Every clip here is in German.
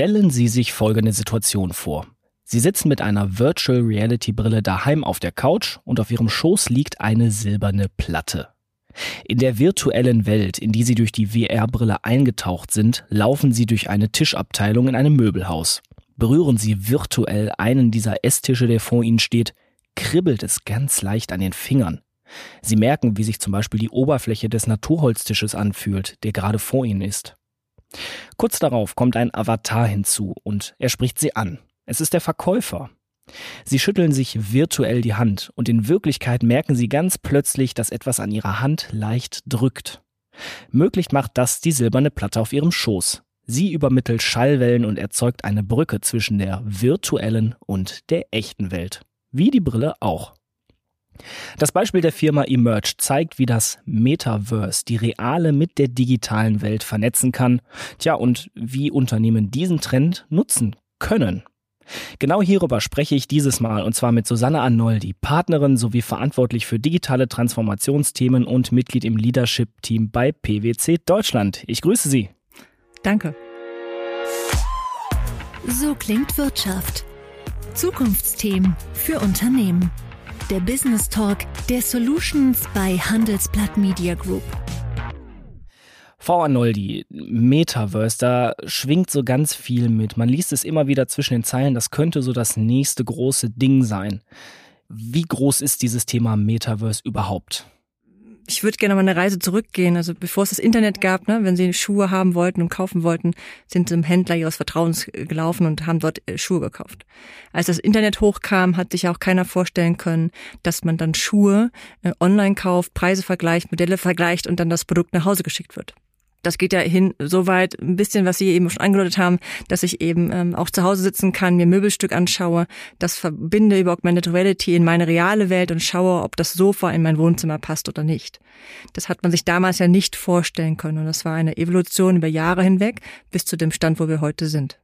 Stellen Sie sich folgende Situation vor. Sie sitzen mit einer Virtual Reality Brille daheim auf der Couch und auf Ihrem Schoß liegt eine silberne Platte. In der virtuellen Welt, in die Sie durch die VR-Brille eingetaucht sind, laufen Sie durch eine Tischabteilung in einem Möbelhaus. Berühren Sie virtuell einen dieser Esstische, der vor Ihnen steht, kribbelt es ganz leicht an den Fingern. Sie merken, wie sich zum Beispiel die Oberfläche des Naturholztisches anfühlt, der gerade vor Ihnen ist. Kurz darauf kommt ein Avatar hinzu und er spricht Sie an. Es ist der Verkäufer. Sie schütteln sich virtuell die Hand und in Wirklichkeit merken Sie ganz plötzlich, dass etwas an Ihrer Hand leicht drückt. Möglich macht das die silberne Platte auf Ihrem Schoß. Sie übermittelt Schallwellen und erzeugt eine Brücke zwischen der virtuellen und der echten Welt. Wie die Brille auch. Das Beispiel der Firma Emerge zeigt, wie das Metaverse die reale mit der digitalen Welt vernetzen kann. Tja, und wie Unternehmen diesen Trend nutzen können. Genau hierüber spreche ich dieses Mal und zwar mit Susanne Arnoldi, Partnerin sowie verantwortlich für digitale Transformationsthemen und Mitglied im Leadership-Team bei PwC Deutschland. Ich grüße Sie. Danke. So klingt Wirtschaft. Zukunftsthemen für Unternehmen der Business Talk der Solutions bei Handelsblatt Media Group. Frau Arnoldi, Metaverse, da schwingt so ganz viel mit. Man liest es immer wieder zwischen den Zeilen, das könnte so das nächste große Ding sein. Wie groß ist dieses Thema Metaverse überhaupt? Ich würde gerne mal eine Reise zurückgehen. Also bevor es das Internet gab, ne, wenn Sie Schuhe haben wollten und kaufen wollten, sind Sie zum Händler Ihres Vertrauens gelaufen und haben dort äh, Schuhe gekauft. Als das Internet hochkam, hat sich auch keiner vorstellen können, dass man dann Schuhe äh, online kauft, Preise vergleicht, Modelle vergleicht und dann das Produkt nach Hause geschickt wird das geht ja hin so weit, ein bisschen, was Sie eben schon angedeutet haben, dass ich eben ähm, auch zu Hause sitzen kann, mir Möbelstück anschaue, das verbinde über Augmented Reality in meine reale Welt und schaue, ob das Sofa in mein Wohnzimmer passt oder nicht. Das hat man sich damals ja nicht vorstellen können und das war eine Evolution über Jahre hinweg bis zu dem Stand, wo wir heute sind.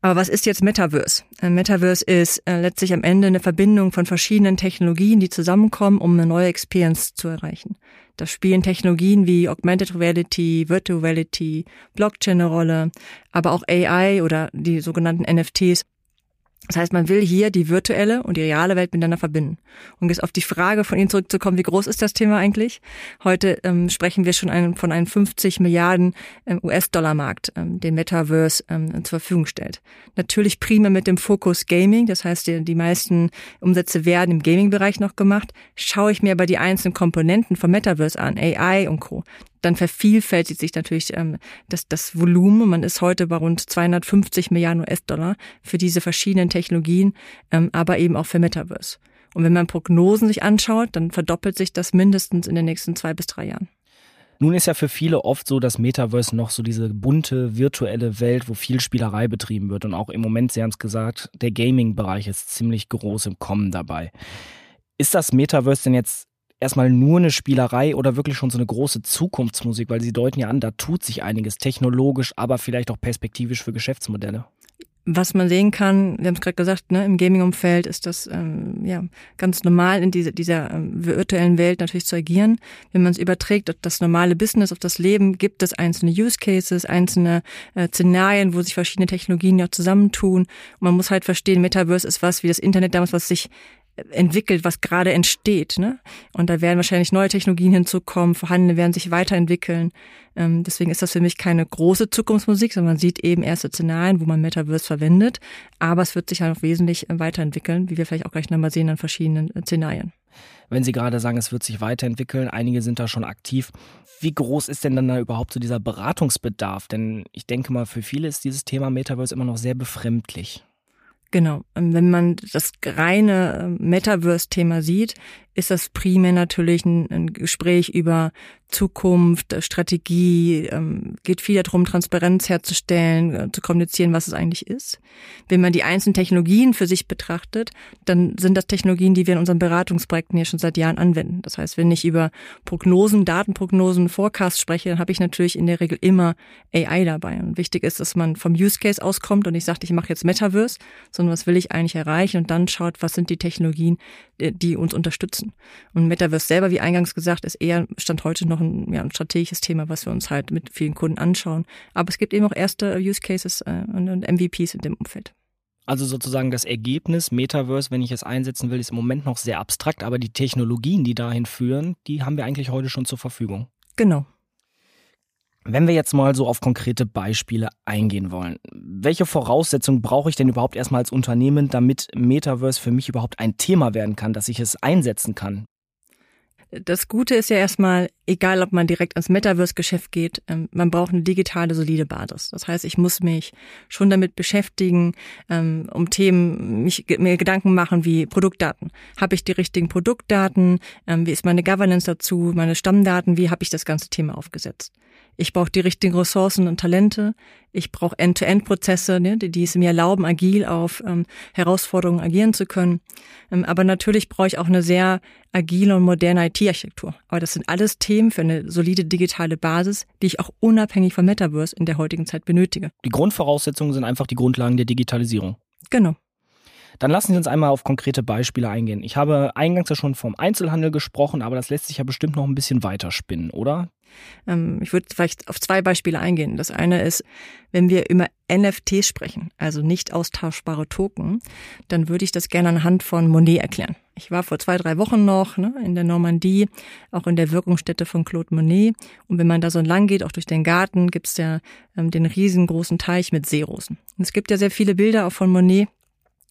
Aber was ist jetzt Metaverse? Ein Metaverse ist äh, letztlich am Ende eine Verbindung von verschiedenen Technologien, die zusammenkommen, um eine neue Experience zu erreichen. Da spielen Technologien wie Augmented Reality, Virtual Reality, Blockchain eine Rolle, aber auch AI oder die sogenannten NFTs das heißt, man will hier die virtuelle und die reale Welt miteinander verbinden. Und jetzt auf die Frage von Ihnen zurückzukommen, wie groß ist das Thema eigentlich? Heute ähm, sprechen wir schon einen, von einem 50 Milliarden ähm, US-Dollar-Markt, ähm, den Metaverse ähm, zur Verfügung stellt. Natürlich primär mit dem Fokus Gaming, das heißt, die, die meisten Umsätze werden im Gaming-Bereich noch gemacht. Schaue ich mir aber die einzelnen Komponenten vom Metaverse an, AI und Co., dann vervielfältigt sich natürlich ähm, das, das Volumen. Man ist heute bei rund 250 Milliarden US-Dollar für diese verschiedenen Technologien, ähm, aber eben auch für Metaverse. Und wenn man Prognosen sich anschaut, dann verdoppelt sich das mindestens in den nächsten zwei bis drei Jahren. Nun ist ja für viele oft so das Metaverse noch so diese bunte virtuelle Welt, wo viel Spielerei betrieben wird. Und auch im Moment, Sie haben es gesagt, der Gaming-Bereich ist ziemlich groß im Kommen dabei. Ist das Metaverse denn jetzt erstmal nur eine Spielerei oder wirklich schon so eine große Zukunftsmusik? Weil Sie deuten ja an, da tut sich einiges technologisch, aber vielleicht auch perspektivisch für Geschäftsmodelle. Was man sehen kann, wir haben es gerade gesagt, ne, im Gaming-Umfeld ist das ähm, ja ganz normal in diese, dieser ähm, virtuellen Welt natürlich zu agieren. Wenn man es überträgt auf das normale Business, auf das Leben, gibt es einzelne Use Cases, einzelne äh, Szenarien, wo sich verschiedene Technologien ja zusammentun. Und man muss halt verstehen, Metaverse ist was wie das Internet damals, was sich entwickelt, was gerade entsteht. Ne? Und da werden wahrscheinlich neue Technologien hinzukommen, vorhandene werden sich weiterentwickeln. Ähm, deswegen ist das für mich keine große Zukunftsmusik, sondern man sieht eben erste Szenarien, wo man Metaverse verwendet. Aber es wird sich halt auch wesentlich weiterentwickeln, wie wir vielleicht auch gleich nochmal sehen an verschiedenen äh, Szenarien. Wenn Sie gerade sagen, es wird sich weiterentwickeln, einige sind da schon aktiv. Wie groß ist denn dann da überhaupt so dieser Beratungsbedarf? Denn ich denke mal, für viele ist dieses Thema Metaverse immer noch sehr befremdlich. Genau. Ähm, wenn man das reine ähm, Metaverse-Thema sieht, ist das primär natürlich ein, ein Gespräch über Zukunft, äh, Strategie, ähm, geht viel darum, Transparenz herzustellen, äh, zu kommunizieren, was es eigentlich ist. Wenn man die einzelnen Technologien für sich betrachtet, dann sind das Technologien, die wir in unseren Beratungsprojekten hier schon seit Jahren anwenden. Das heißt, wenn ich über Prognosen, Datenprognosen, Forecasts spreche, dann habe ich natürlich in der Regel immer AI dabei. Und wichtig ist, dass man vom Use Case auskommt und nicht sagt, ich mache jetzt Metaverse, sondern was will ich eigentlich erreichen und dann schaut, was sind die Technologien, die uns unterstützen. Erreichen. Und Metaverse selber, wie eingangs gesagt, ist eher Stand heute noch ein, ja, ein strategisches Thema, was wir uns halt mit vielen Kunden anschauen. Aber es gibt eben auch erste Use Cases äh, und MVPs in dem Umfeld. Also sozusagen das Ergebnis Metaverse, wenn ich es einsetzen will, ist im Moment noch sehr abstrakt, aber die Technologien, die dahin führen, die haben wir eigentlich heute schon zur Verfügung. Genau. Wenn wir jetzt mal so auf konkrete Beispiele eingehen wollen, welche Voraussetzungen brauche ich denn überhaupt erstmal als Unternehmen, damit Metaverse für mich überhaupt ein Thema werden kann, dass ich es einsetzen kann? Das Gute ist ja erstmal, egal ob man direkt ans Metaverse-Geschäft geht, ähm, man braucht eine digitale, solide Basis. Das heißt, ich muss mich schon damit beschäftigen, ähm, um Themen, mich, mir Gedanken machen wie Produktdaten. Habe ich die richtigen Produktdaten? Ähm, wie ist meine Governance dazu? Meine Stammdaten? Wie habe ich das ganze Thema aufgesetzt? Ich brauche die richtigen Ressourcen und Talente. Ich brauche End-to-End-Prozesse, ne, die es mir erlauben, agil auf ähm, Herausforderungen agieren zu können. Ähm, aber natürlich brauche ich auch eine sehr agile und moderne IT-Architektur. Aber das sind alles Themen für eine solide digitale Basis, die ich auch unabhängig vom Metaverse in der heutigen Zeit benötige. Die Grundvoraussetzungen sind einfach die Grundlagen der Digitalisierung. Genau. Dann lassen Sie uns einmal auf konkrete Beispiele eingehen. Ich habe eingangs ja schon vom Einzelhandel gesprochen, aber das lässt sich ja bestimmt noch ein bisschen weiter spinnen, oder? Ähm, ich würde vielleicht auf zwei Beispiele eingehen. Das eine ist, wenn wir über NFTs sprechen, also nicht austauschbare Token, dann würde ich das gerne anhand von Monet erklären. Ich war vor zwei, drei Wochen noch ne, in der Normandie, auch in der Wirkungsstätte von Claude Monet. Und wenn man da so lang geht, auch durch den Garten, gibt's ja ähm, den riesengroßen Teich mit Seerosen. Und es gibt ja sehr viele Bilder auch von Monet,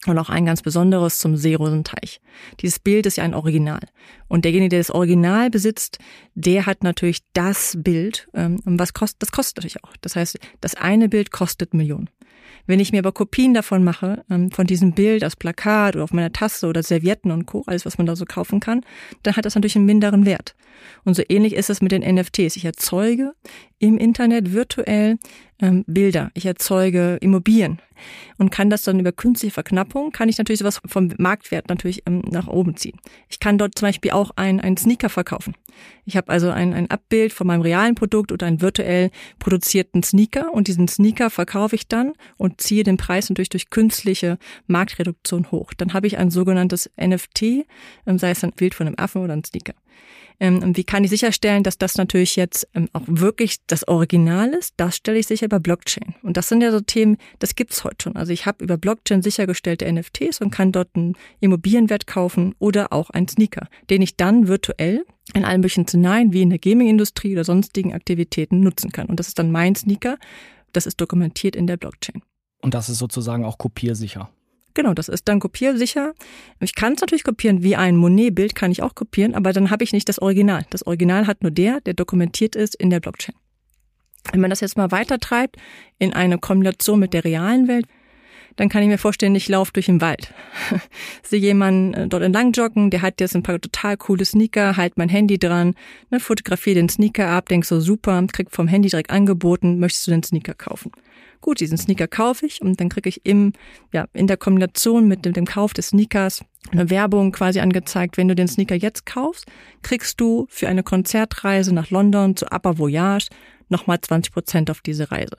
und auch ein ganz besonderes zum Seerosenteich. Dieses Bild ist ja ein Original. Und derjenige, der das Original besitzt, der hat natürlich das Bild. Ähm, was kostet, das kostet natürlich auch. Das heißt, das eine Bild kostet Millionen. Wenn ich mir aber Kopien davon mache, ähm, von diesem Bild aus Plakat oder auf meiner Tasse oder Servietten und Co., alles, was man da so kaufen kann, dann hat das natürlich einen minderen Wert. Und so ähnlich ist es mit den NFTs. Ich erzeuge im Internet virtuell ähm, Bilder. Ich erzeuge Immobilien und kann das dann über künstliche Verknappung, kann ich natürlich sowas vom Marktwert natürlich ähm, nach oben ziehen. Ich kann dort zum Beispiel auch einen, einen Sneaker verkaufen. Ich habe also ein, ein Abbild von meinem realen Produkt oder einen virtuell produzierten Sneaker und diesen Sneaker verkaufe ich dann und ziehe den Preis natürlich durch künstliche Marktreduktion hoch. Dann habe ich ein sogenanntes NFT, ähm, sei es ein Bild von einem Affen oder ein Sneaker. Ähm, wie kann ich sicherstellen, dass das natürlich jetzt ähm, auch wirklich das Original ist? Das stelle ich sicher über Blockchain. Und das sind ja so Themen, das gibt's heute schon. Also ich habe über Blockchain sichergestellte NFTs und kann dort einen Immobilienwert kaufen oder auch einen Sneaker, den ich dann virtuell in allen möglichen Szenarien wie in der Gaming-Industrie oder sonstigen Aktivitäten nutzen kann. Und das ist dann mein Sneaker. Das ist dokumentiert in der Blockchain. Und das ist sozusagen auch kopiersicher. Genau, das ist dann kopiersicher. Ich kann es natürlich kopieren, wie ein Monet-Bild kann ich auch kopieren, aber dann habe ich nicht das Original. Das Original hat nur der, der dokumentiert ist in der Blockchain. Wenn man das jetzt mal weitertreibt in eine Kombination mit der realen Welt, dann kann ich mir vorstellen, ich laufe durch den Wald. Sehe jemanden äh, dort entlang joggen, der hat jetzt ein paar total coole Sneaker, halt mein Handy dran, ne, fotografiere den Sneaker ab, denk so super, krieg vom Handy direkt angeboten, möchtest du den Sneaker kaufen? Gut, diesen Sneaker kaufe ich und dann kriege ich im, ja, in der Kombination mit dem, dem Kauf des Sneakers eine Werbung quasi angezeigt. Wenn du den Sneaker jetzt kaufst, kriegst du für eine Konzertreise nach London zu Upper Voyage nochmal 20 Prozent auf diese Reise.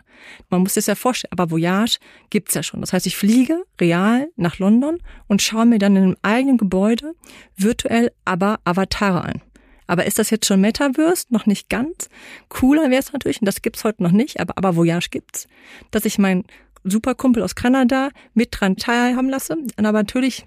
Man muss sich ja vorstellen, aber Voyage gibt's ja schon. Das heißt, ich fliege real nach London und schaue mir dann in einem eigenen Gebäude virtuell aber Avatare an. Aber ist das jetzt schon Metaverse? Noch nicht ganz. Cooler wäre es natürlich, und das gibt's heute noch nicht, aber, aber Voyage gibt's, dass ich meinen Superkumpel aus Kanada mit dran teilhaben lasse, aber natürlich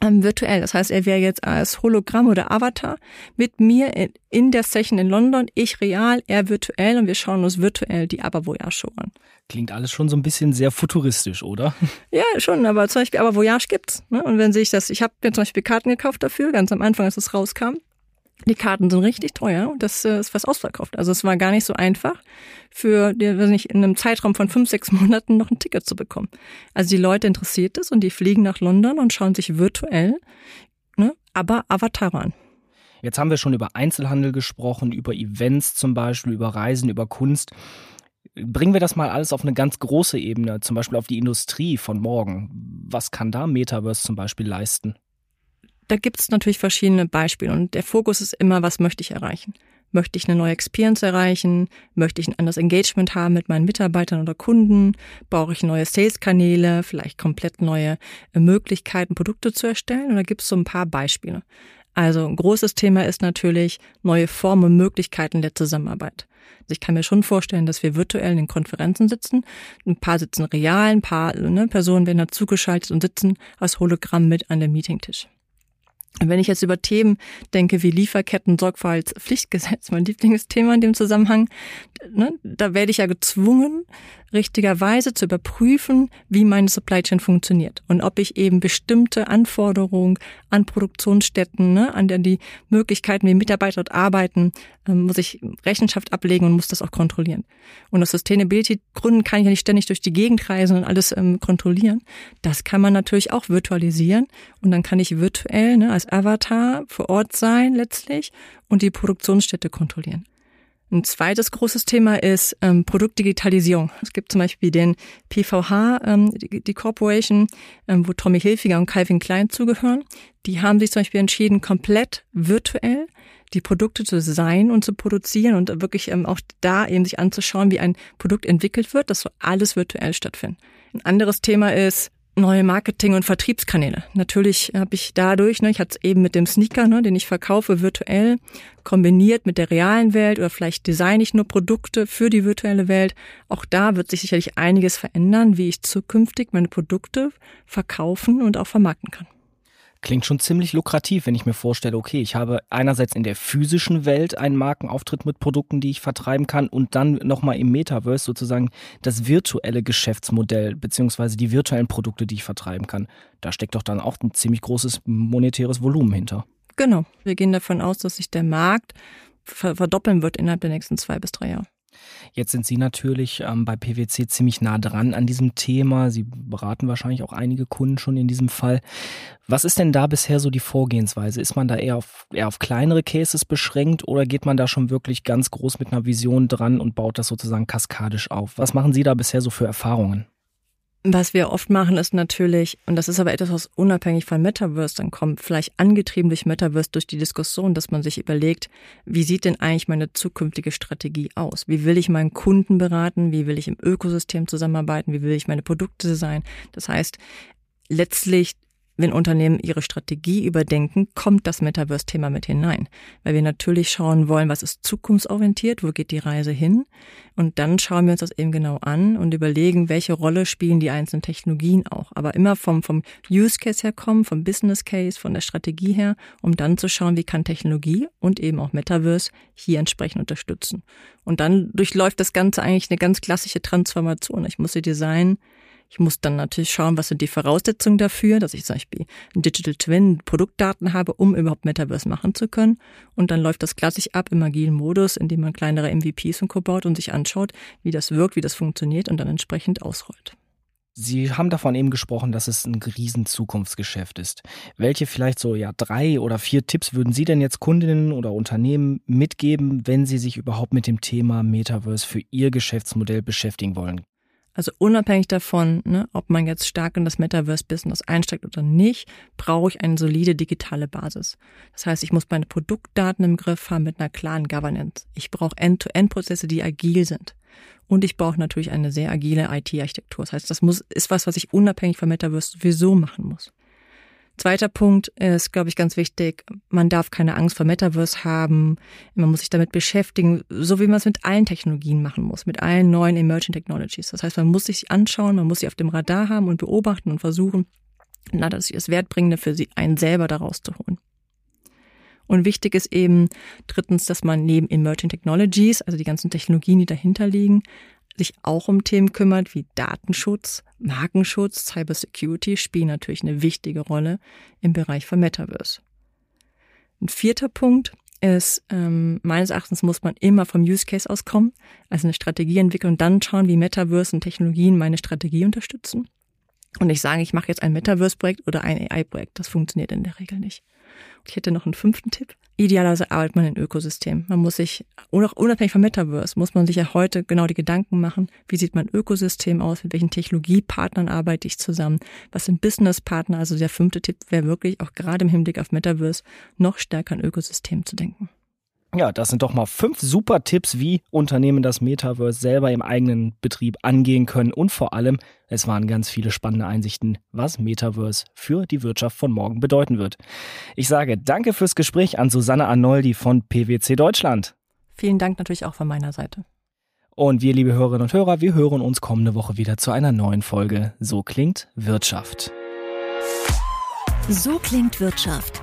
ähm, virtuell. Das heißt, er wäre jetzt als Hologramm oder Avatar mit mir in, in, der Session in London, ich real, er virtuell und wir schauen uns virtuell die Aber Voyage Show an. Klingt alles schon so ein bisschen sehr futuristisch, oder? Ja, schon, aber zum Beispiel Aber Voyage gibt's. Ne? Und wenn sich das, ich habe mir zum Beispiel Karten gekauft dafür, ganz am Anfang, als es rauskam. Die Karten sind richtig teuer und das äh, ist fast ausverkauft. Also es war gar nicht so einfach, für weiß nicht, in einem Zeitraum von fünf, sechs Monaten noch ein Ticket zu bekommen. Also die Leute interessiert es und die fliegen nach London und schauen sich virtuell, ne, aber Avatar an. Jetzt haben wir schon über Einzelhandel gesprochen, über Events zum Beispiel, über Reisen, über Kunst. Bringen wir das mal alles auf eine ganz große Ebene, zum Beispiel auf die Industrie von morgen. Was kann da Metaverse zum Beispiel leisten? Da gibt es natürlich verschiedene Beispiele und der Fokus ist immer, was möchte ich erreichen? Möchte ich eine neue Experience erreichen? Möchte ich ein anderes Engagement haben mit meinen Mitarbeitern oder Kunden? Brauche ich neue Sales-Kanäle, vielleicht komplett neue äh, Möglichkeiten, Produkte zu erstellen? Oder gibt es so ein paar Beispiele? Also ein großes Thema ist natürlich neue Formen und Möglichkeiten der Zusammenarbeit. Also ich kann mir schon vorstellen, dass wir virtuell in Konferenzen sitzen. Ein paar sitzen real, ein paar ne, Personen werden dazugeschaltet und sitzen als Hologramm mit an dem Meetingtisch. Wenn ich jetzt über Themen denke wie Lieferketten, Sorgfaltspflichtgesetz, mein Lieblingsthema in dem Zusammenhang, ne, da werde ich ja gezwungen, richtigerweise zu überprüfen, wie meine Supply Chain funktioniert und ob ich eben bestimmte Anforderungen an Produktionsstätten, ne, an der die Möglichkeiten, wie Mitarbeiter dort arbeiten, ähm, muss ich Rechenschaft ablegen und muss das auch kontrollieren. Und aus Sustainability-Gründen kann ich ja nicht ständig durch die Gegend reisen und alles ähm, kontrollieren. Das kann man natürlich auch virtualisieren und dann kann ich virtuell ne, als Avatar vor Ort sein letztlich und die Produktionsstätte kontrollieren. Ein zweites großes Thema ist ähm, Produktdigitalisierung. Es gibt zum Beispiel den PVH, ähm, die, die Corporation, ähm, wo Tommy Hilfiger und Calvin Klein zugehören. Die haben sich zum Beispiel entschieden, komplett virtuell die Produkte zu designen und zu produzieren und wirklich ähm, auch da eben sich anzuschauen, wie ein Produkt entwickelt wird. Das soll alles virtuell stattfinden. Ein anderes Thema ist neue Marketing- und Vertriebskanäle. Natürlich habe ich dadurch, ne, ich hatte es eben mit dem Sneaker, ne, den ich verkaufe virtuell, kombiniert mit der realen Welt oder vielleicht designe ich nur Produkte für die virtuelle Welt. Auch da wird sich sicherlich einiges verändern, wie ich zukünftig meine Produkte verkaufen und auch vermarkten kann. Klingt schon ziemlich lukrativ, wenn ich mir vorstelle, okay, ich habe einerseits in der physischen Welt einen Markenauftritt mit Produkten, die ich vertreiben kann und dann nochmal im Metaverse sozusagen das virtuelle Geschäftsmodell beziehungsweise die virtuellen Produkte, die ich vertreiben kann. Da steckt doch dann auch ein ziemlich großes monetäres Volumen hinter. Genau. Wir gehen davon aus, dass sich der Markt verdoppeln wird innerhalb der nächsten zwei bis drei Jahre. Jetzt sind Sie natürlich ähm, bei PwC ziemlich nah dran an diesem Thema. Sie beraten wahrscheinlich auch einige Kunden schon in diesem Fall. Was ist denn da bisher so die Vorgehensweise? Ist man da eher auf, eher auf kleinere Cases beschränkt oder geht man da schon wirklich ganz groß mit einer Vision dran und baut das sozusagen kaskadisch auf? Was machen Sie da bisher so für Erfahrungen? Was wir oft machen, ist natürlich, und das ist aber etwas, was unabhängig von Metaverse dann kommt, vielleicht angetrieben durch Metaverse, durch die Diskussion, dass man sich überlegt, wie sieht denn eigentlich meine zukünftige Strategie aus? Wie will ich meinen Kunden beraten? Wie will ich im Ökosystem zusammenarbeiten? Wie will ich meine Produkte sein? Das heißt, letztlich wenn Unternehmen ihre Strategie überdenken, kommt das Metaverse-Thema mit hinein. Weil wir natürlich schauen wollen, was ist zukunftsorientiert, wo geht die Reise hin? Und dann schauen wir uns das eben genau an und überlegen, welche Rolle spielen die einzelnen Technologien auch. Aber immer vom, vom Use Case herkommen, vom Business Case, von der Strategie her, um dann zu schauen, wie kann Technologie und eben auch Metaverse hier entsprechend unterstützen. Und dann durchläuft das Ganze eigentlich eine ganz klassische Transformation. Ich muss sie designen, ich muss dann natürlich schauen, was sind die Voraussetzungen dafür, dass ich zum Beispiel ein Digital Twin, Produktdaten habe, um überhaupt Metaverse machen zu können. Und dann läuft das klassisch ab im agilen Modus, indem man kleinere MVPs und Co. baut und sich anschaut, wie das wirkt, wie das funktioniert und dann entsprechend ausrollt. Sie haben davon eben gesprochen, dass es ein riesen Zukunftsgeschäft ist. Welche vielleicht so ja drei oder vier Tipps würden Sie denn jetzt Kundinnen oder Unternehmen mitgeben, wenn sie sich überhaupt mit dem Thema Metaverse für ihr Geschäftsmodell beschäftigen wollen? Also unabhängig davon, ne, ob man jetzt stark in das Metaverse-Business einsteigt oder nicht, brauche ich eine solide digitale Basis. Das heißt, ich muss meine Produktdaten im Griff haben mit einer klaren Governance. Ich brauche End-to-End-Prozesse, die agil sind. Und ich brauche natürlich eine sehr agile IT-Architektur. Das heißt, das muss, ist was, was ich unabhängig vom Metaverse sowieso machen muss. Zweiter Punkt ist, glaube ich, ganz wichtig. Man darf keine Angst vor Metaverse haben. Man muss sich damit beschäftigen, so wie man es mit allen Technologien machen muss, mit allen neuen Emerging Technologies. Das heißt, man muss sich anschauen, man muss sie auf dem Radar haben und beobachten und versuchen, na, das ist das Wertbringende für sie, einen selber daraus zu holen. Und wichtig ist eben drittens, dass man neben Emerging Technologies, also die ganzen Technologien, die dahinter liegen, sich auch um Themen kümmert wie Datenschutz, Markenschutz, Cybersecurity spielen natürlich eine wichtige Rolle im Bereich von Metaverse. Ein vierter Punkt ist, ähm, meines Erachtens muss man immer vom Use Case auskommen, also eine Strategie entwickeln und dann schauen, wie Metaverse und Technologien meine Strategie unterstützen. Und ich sage, ich mache jetzt ein Metaverse-Projekt oder ein AI-Projekt. Das funktioniert in der Regel nicht. Ich hätte noch einen fünften Tipp. Idealerweise arbeitet man in Ökosystem. Man muss sich, unabhängig vom Metaverse, muss man sich ja heute genau die Gedanken machen, wie sieht mein Ökosystem aus, mit welchen Technologiepartnern arbeite ich zusammen, was sind Businesspartner. Also der fünfte Tipp wäre wirklich auch gerade im Hinblick auf Metaverse noch stärker an Ökosystem zu denken. Ja, das sind doch mal fünf super Tipps, wie Unternehmen das Metaverse selber im eigenen Betrieb angehen können. Und vor allem, es waren ganz viele spannende Einsichten, was Metaverse für die Wirtschaft von morgen bedeuten wird. Ich sage danke fürs Gespräch an Susanne Arnoldi von PwC Deutschland. Vielen Dank natürlich auch von meiner Seite. Und wir, liebe Hörerinnen und Hörer, wir hören uns kommende Woche wieder zu einer neuen Folge. So klingt Wirtschaft. So klingt Wirtschaft